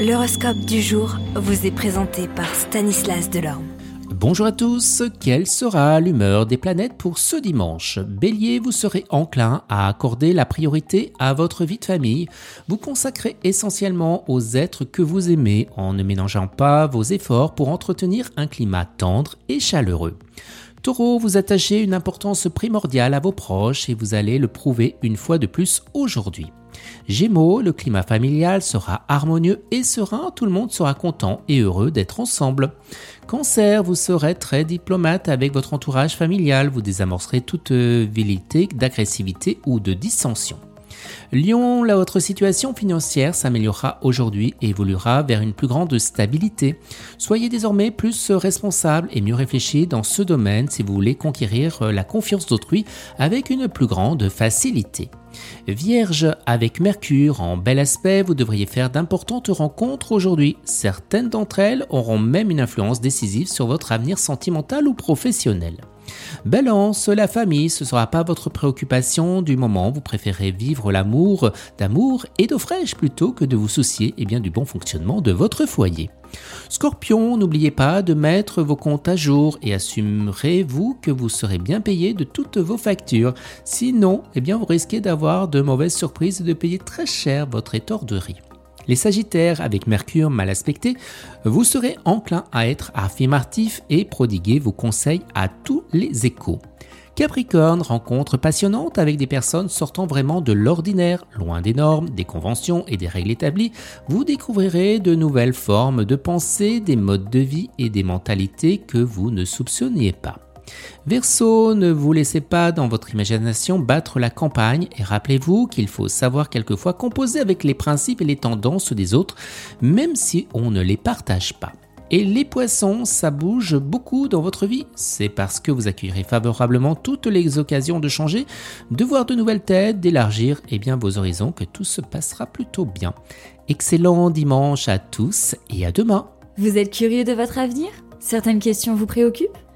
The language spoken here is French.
L'horoscope du jour vous est présenté par Stanislas Delorme. Bonjour à tous, quelle sera l'humeur des planètes pour ce dimanche? Bélier, vous serez enclin à accorder la priorité à votre vie de famille. Vous consacrez essentiellement aux êtres que vous aimez en ne mélangeant pas vos efforts pour entretenir un climat tendre et chaleureux. Taureau, vous attachez une importance primordiale à vos proches et vous allez le prouver une fois de plus aujourd'hui. Gémeaux, le climat familial sera harmonieux et serein, tout le monde sera content et heureux d'être ensemble. Cancer, vous serez très diplomate avec votre entourage familial, vous désamorcerez toute vilité d'agressivité ou de dissension. Lion, la votre situation financière s'améliorera aujourd'hui et évoluera vers une plus grande stabilité. Soyez désormais plus responsable et mieux réfléchi dans ce domaine si vous voulez conquérir la confiance d'autrui avec une plus grande facilité. Vierge, avec Mercure en bel aspect, vous devriez faire d'importantes rencontres aujourd'hui. Certaines d'entre elles auront même une influence décisive sur votre avenir sentimental ou professionnel. Balance, la famille, ce ne sera pas votre préoccupation du moment, vous préférez vivre l'amour d'amour et d'eau fraîche plutôt que de vous soucier eh bien, du bon fonctionnement de votre foyer. Scorpion, n'oubliez pas de mettre vos comptes à jour et assumerez-vous que vous serez bien payé de toutes vos factures. Sinon, eh bien, vous risquez d'avoir de mauvaises surprises et de payer très cher votre étorderie. Les Sagittaires, avec Mercure mal aspecté, vous serez enclin à être affirmatif et prodiguer vos conseils à tous les échos. Capricorne, rencontre passionnante avec des personnes sortant vraiment de l'ordinaire, loin des normes, des conventions et des règles établies, vous découvrirez de nouvelles formes de pensée, des modes de vie et des mentalités que vous ne soupçonniez pas. Verseau, ne vous laissez pas dans votre imagination battre la campagne et rappelez-vous qu'il faut savoir quelquefois composer avec les principes et les tendances des autres, même si on ne les partage pas. Et les poissons, ça bouge beaucoup dans votre vie. C'est parce que vous accueillerez favorablement toutes les occasions de changer, de voir de nouvelles têtes, d'élargir eh bien, vos horizons que tout se passera plutôt bien. Excellent dimanche à tous et à demain. Vous êtes curieux de votre avenir? Certaines questions vous préoccupent?